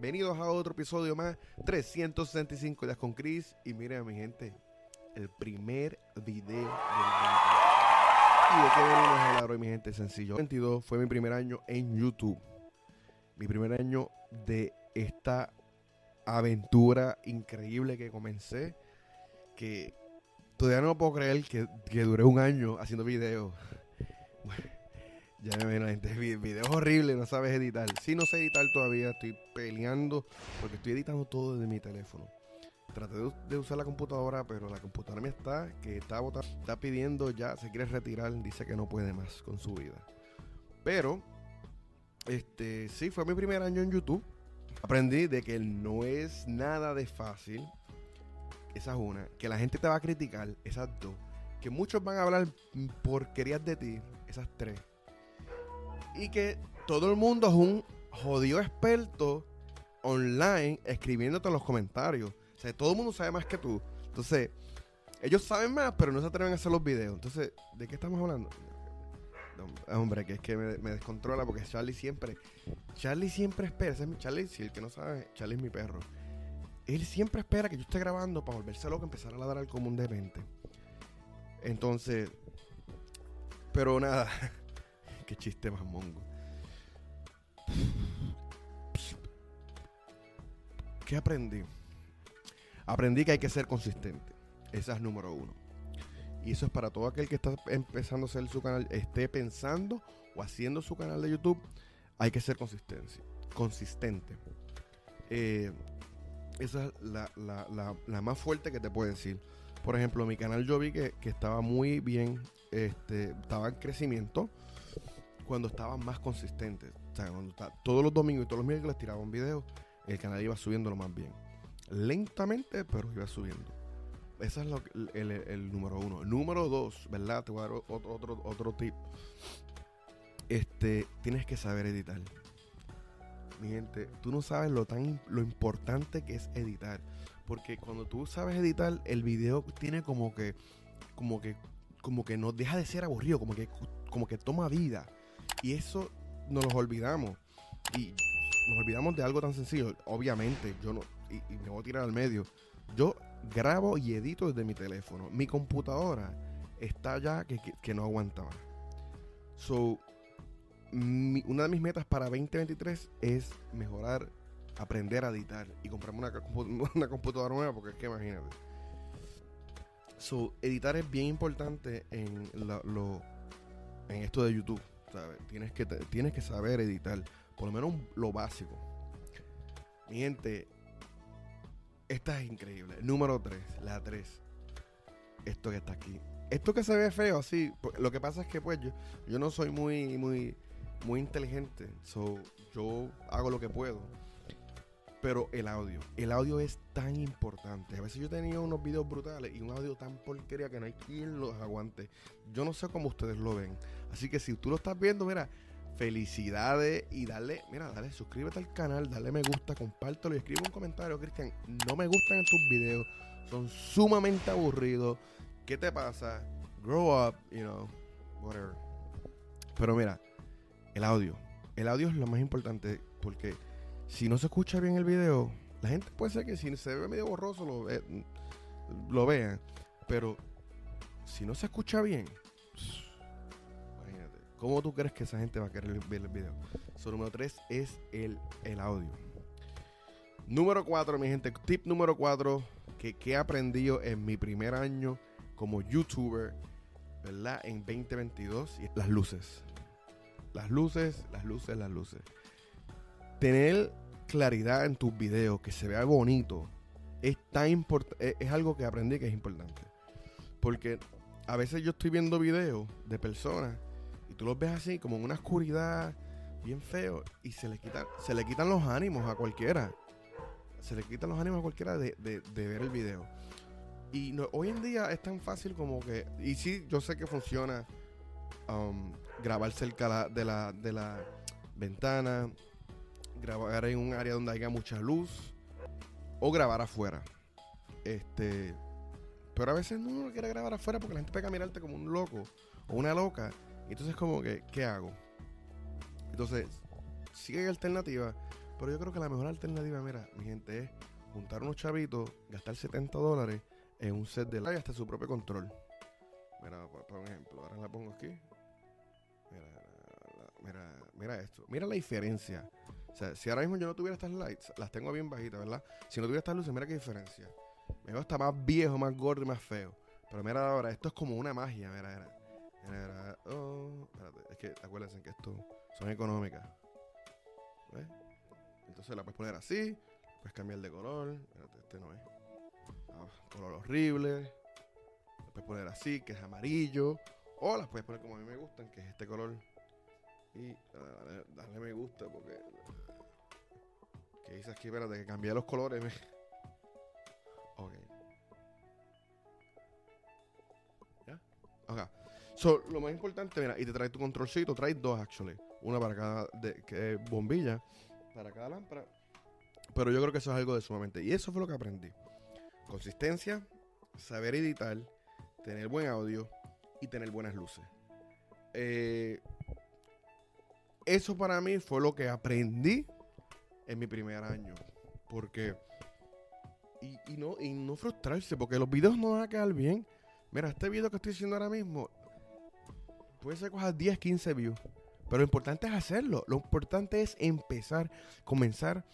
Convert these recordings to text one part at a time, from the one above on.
Bienvenidos a otro episodio más, 365 días con Chris. Y miren, mi gente, el primer video del 22. ¿Y de qué venimos a hablar hoy, mi gente? Sencillo. 22 fue mi primer año en YouTube. Mi primer año de esta aventura increíble que comencé. Que todavía no puedo creer que, que duré un año haciendo videos. Ya me ven la gente, videos horribles, no sabes editar. Sí, no sé editar todavía, estoy peleando porque estoy editando todo desde mi teléfono. Traté de, usar la computadora, pero la computadora me está, que está pidiendo ya, se quiere retirar, dice que no puede más con su vida. Pero, este, sí, fue mi primer año en YouTube. Aprendí de que no es nada de fácil. Esa es una. Que la gente te va a criticar. Esas dos. Que muchos van a hablar porquerías de ti. Esas tres y que todo el mundo es un jodido experto online escribiéndote en los comentarios. O sea, todo el mundo sabe más que tú. Entonces, ellos saben más, pero no se atreven a hacer los videos. Entonces, ¿de qué estamos hablando? hombre, que es que me, descontrola porque Charlie siempre. Charlie siempre espera. Charlie, si el que no sabe, Charlie es mi perro. Él siempre espera que yo esté grabando para volverse loco, empezar a ladrar común de mente. Entonces, pero nada. Qué chiste más mongo. ¿Qué aprendí? Aprendí que hay que ser consistente. Esa es número uno. Y eso es para todo aquel que está empezando a hacer su canal, esté pensando o haciendo su canal de YouTube. Hay que ser consistencia, consistente. Eh, esa es la, más fuerte que te puedo decir. Por ejemplo, mi canal yo vi que, que estaba muy bien, este, estaba en crecimiento cuando estaban más consistentes. O sea, cuando todos los domingos y todos los miércoles tiraba un video, el canal iba subiendo lo más bien. Lentamente, pero iba subiendo. Ese es lo, el, número uno. Número dos, ¿verdad? Te voy a dar otro, otro, otro tip. Este, tienes que saber editar. Mi gente, tú no sabes lo tan lo importante que es editar. Porque cuando tú sabes editar, el video tiene como que, como que, como que no deja de ser aburrido, como que, como que toma vida. Y eso nos lo olvidamos. Y nos olvidamos de algo tan sencillo. Obviamente, yo no. Y, me voy a tirar al medio. Yo grabo y edito desde mi teléfono. Mi computadora está ya que, no aguantaba. So, una de mis metas para 2023 es mejorar, aprender a editar y comprarme una, una computadora nueva porque es que imagínate. So, editar es bien importante en, lo, en esto de YouTube. Tienes que, tienes que saber editar, por lo menos lo básico. Mi gente, esta es increíble. Número 3, la 3. Esto que está aquí. Esto que se ve feo así, lo que pasa es que pues yo, yo no soy muy, muy, muy inteligente. So, yo hago lo que puedo. Pero el audio, el audio es tan importante. A veces yo tenía unos videos brutales y un audio tan porquería que no hay quien los aguante. Yo no sé cómo ustedes lo ven. Así que si tú lo estás viendo, mira, felicidades y dale, mira, dale, suscríbete al canal, dale me gusta, compártelo y escribe un comentario, Cristian. No me gustan tus videos, son sumamente aburridos. ¿Qué te pasa? Grow up, you know, whatever. Pero mira, el audio. El audio es lo más importante porque si no se escucha bien el video, la gente puede ser que si se ve medio borroso lo, lo vean. Pero si no se escucha bien, imagínate, ¿cómo tú crees que esa gente va a querer ver el video? So, número 3 es el, el audio. Número 4, mi gente, tip número 4 que, que he aprendido en mi primer año como youtuber, ¿verdad? En 2022, las luces. Las luces, las luces, las luces tener claridad en tus videos, que se vea bonito, es tan es, algo que aprendí que es importante. Porque a veces yo estoy viendo videos de personas y tú los ves así como en una oscuridad bien feo y se le quitan, se quitan los ánimos a cualquiera. Se le quitan los ánimos a cualquiera de, ver el video. Y hoy en día es tan fácil como que, y sí, yo sé que funciona um, grabar cerca de la, de la ventana, grabar en un área donde haya mucha luz o grabar afuera. Este, pero a veces uno no quiere grabar afuera porque la gente pega a mirarte como un loco o una loca. Entonces como que, ¿qué hago? Entonces, si hay alternativa, Pero yo creo que la mejor alternativa, mira, mi gente, es juntar unos chavitos, gastar 70 dólares en un set de live hasta su propio control. Mira, por, ejemplo, ahora la pongo aquí. Mira, mira, mira esto. Mira la diferencia. O sea, si ahora mismo yo no tuviera estas lights, las tengo bien bajitas, ¿verdad? Si no tuviera estas luces, mira qué diferencia. Me veo hasta más viejo, más gordo y más feo. Pero mira ahora, esto es como una magia, mira, mira. oh, espérate, es que acuérdense que esto son económicas. ¿Ves? Entonces la puedes poner así, puedes cambiar de color. Espérate, este no es. Ah, color horrible. La puedes poner así, que es amarillo. O las puedes poner como a mí me gustan, que es este color. Y darle me gusta porque. ¿Qué dice aquí? Espérate, que cambié los colores. Ok. ¿Ya? Ok. So, lo más importante, mira, y te trae tu controlcito, trae dos actually. Una para cada de, que bombilla, para cada lámpara. Pero yo creo que eso es algo de sumamente. Y eso fue lo que aprendí. Consistencia, saber editar, tener buen audio y tener buenas luces. Eh, eso para mí fue lo que aprendí en mi primer año. Porque y, no, y no frustrarse, porque los videos no van a quedar bien. Mira, este video que estoy haciendo ahora mismo puede ser cosas 10, 15 views. Pero lo importante es hacerlo. Lo importante es empezar, comenzar.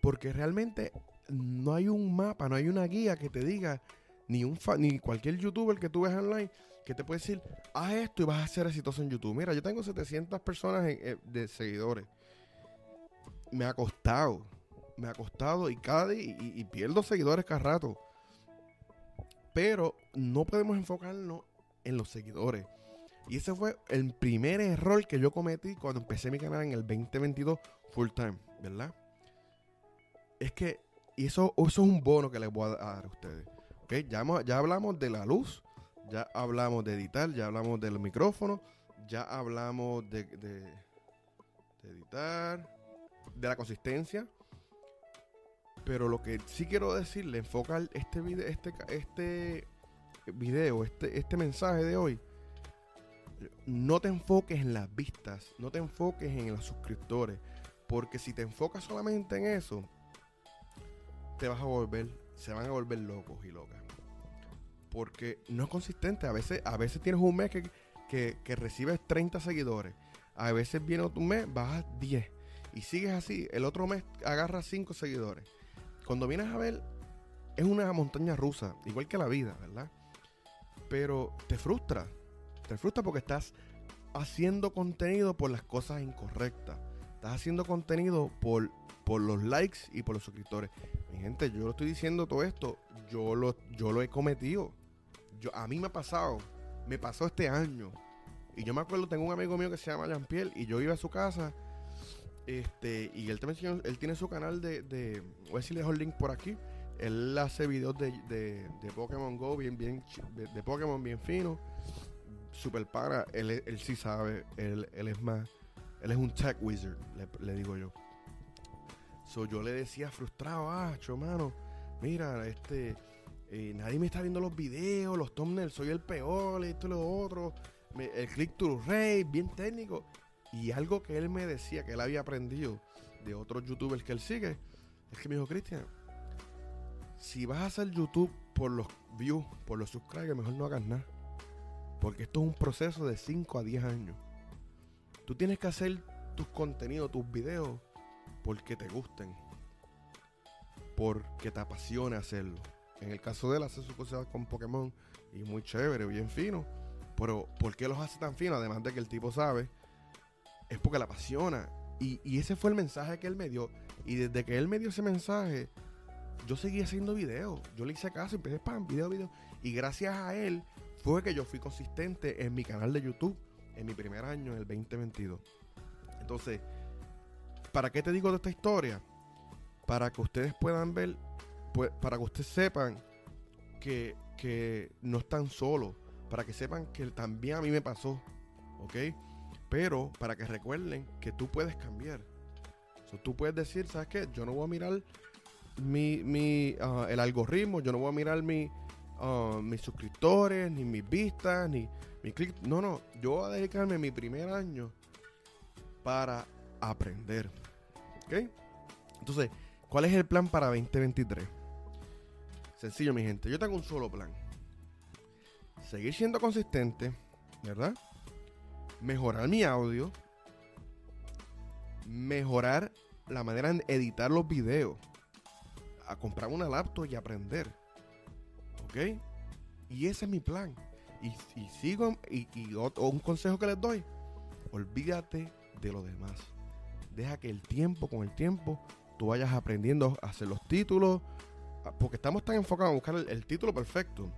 Porque realmente no hay un mapa, no hay una guía que te diga, ni, un ni cualquier youtuber que tú ves online, que te puede decir, haz esto y vas a ser exitoso en YouTube. Mira, yo tengo 700 personas eh, de seguidores. Me ha costado me ha costado y cada día y, pierdo seguidores cada rato. Pero no podemos enfocarnos en los seguidores. Y ese fue el primer error que yo cometí cuando empecé mi canal en el 2022 full time, ¿verdad? Es que, eso, eso es un bono que les voy a dar a ustedes. ¿okay? Ya, ya hablamos de la luz, ya hablamos de editar, ya hablamos del micrófono, ya hablamos de, editar, de la consistencia, pero lo que sí quiero decirle, enfocar este video, este, este video, este, este mensaje de hoy, no te enfoques en las vistas, no te enfoques en los suscriptores, porque si te enfocas solamente en eso, te vas a volver, se van a volver locos y locas. Porque no es consistente. A veces, a veces tienes un mes que, que, recibes 30 seguidores. A veces viene otro mes, bajas 10. Y sigues así. El otro mes agarras 5 seguidores. Cuando vienes a ver, es una montaña rusa, igual que la vida, ¿verdad? Pero te frustra. Te frustra porque estás haciendo contenido por las cosas incorrectas. Estás haciendo contenido por, por los likes y por los suscriptores. Mi gente, yo lo estoy diciendo todo esto. Yo lo, yo lo he cometido. Yo, a mí me ha pasado. Me pasó este año. Y yo me acuerdo, tengo un amigo mío que se llama Jean-Pierre y yo iba a su casa este, y él también él tiene su canal de, de voy a decirle el link por aquí. Él hace videos de, de, de Pokémon Go bien, bien, de, Pokémon bien fino. Super para, él, él sí sabe, él, él, es más, él es un tech wizard, le, digo yo. So, yo le decía frustrado, ah, mano, mira, este, nadie me está viendo los videos, los thumbnails, soy el peor, esto y lo otro. el click to rate, bien técnico. Y algo que él me decía que él había aprendido de otros youtubers que él sigue, es que me dijo, Cristian, si vas a hacer YouTube por los views, por los subscribers, mejor no hagas nada. Porque esto es un proceso de 5 a 10 años. Tú tienes que hacer tus contenidos, tus videos, porque te gusten. Porque te apasiona hacerlo. En el caso de él, hace sus cosas con Pokémon y muy chévere, bien fino. Pero, ¿por qué los hace tan finos? Además de que el tipo sabe es porque la apasiona. Y, ese fue el mensaje que él me dio. Y desde que él me dio ese mensaje, yo seguí haciendo videos. Yo le hice caso, empecé spam, video, video. Y gracias a él fue que yo fui consistente en mi canal de YouTube en mi primer año, en el 2022. Entonces, ¿para qué te digo de esta historia? Para que ustedes puedan ver, pues, para que ustedes sepan que, que no están solos. Para que sepan que también a mí me pasó. ¿Ok? Pero para que recuerden que tú puedes cambiar. tú puedes decir, ¿sabes qué? Yo no voy a mirar mi, mi ah, el algoritmo, yo no voy a mirar mi, ah, mis suscriptores, ni mis vistas, ni mi clic. No, no, yo voy a dedicarme mi primer año para aprender. ¿Ok? Entonces, ¿cuál es el plan para 2023? Sencillo, mi gente. Yo tengo un solo plan. Seguir siendo consistente, ¿verdad? Mejorar mi audio. Mejorar la manera de editar los videos. A comprar una laptop y aprender. ¿Ok? Y ese es mi plan. Y, sigo, y, un consejo que les doy, olvídate de lo demás. Deja que el tiempo, con el tiempo, tú vayas aprendiendo a hacer los títulos, porque estamos tan enfocados en buscar el, título perfecto.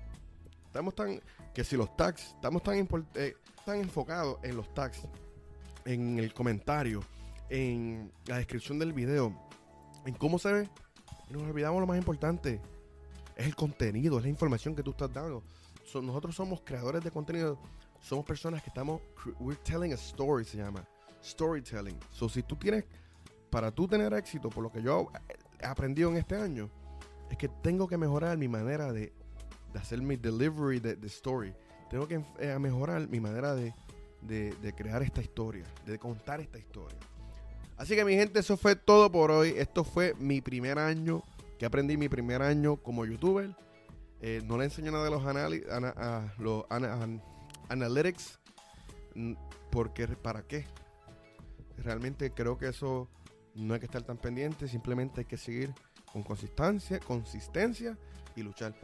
Estamos tan, que si los tags, estamos tan, eh, tan enfocados en los tags, en el comentario, en la descripción del video, en cómo se ve, y nos olvidamos lo más importante, es el contenido, es la información que tú estás dando. nosotros somos creadores de contenido, somos personas que estamos, we're telling a story, se llama, storytelling. So, si tú tienes, para tú tener éxito, por lo que yo he aprendido en este año, es que tengo que mejorar mi manera de, hacer mi delivery de, story. Tengo que eh, mejorar mi manera de, de, crear esta historia, de contar esta historia. Así que mi gente, eso fue todo por hoy. Esto fue mi primer año que aprendí mi primer año como youtuber. Eh, no le enseñé nada de los, a, los analytics, porque ¿para qué? Realmente creo que eso no hay que estar tan pendiente, simplemente hay que seguir con consistencia, consistencia y luchar.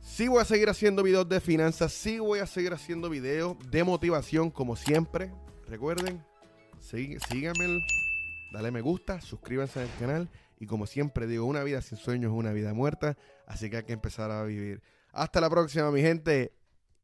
Sí voy a seguir haciendo videos de finanzas, sí voy a seguir haciendo videos de motivación como siempre. Recuerden, síganme, dale me gusta, suscríbanse al canal y como siempre digo, una vida sin sueños es una vida muerta, así que hay que empezar a vivir. Hasta la próxima, mi gente.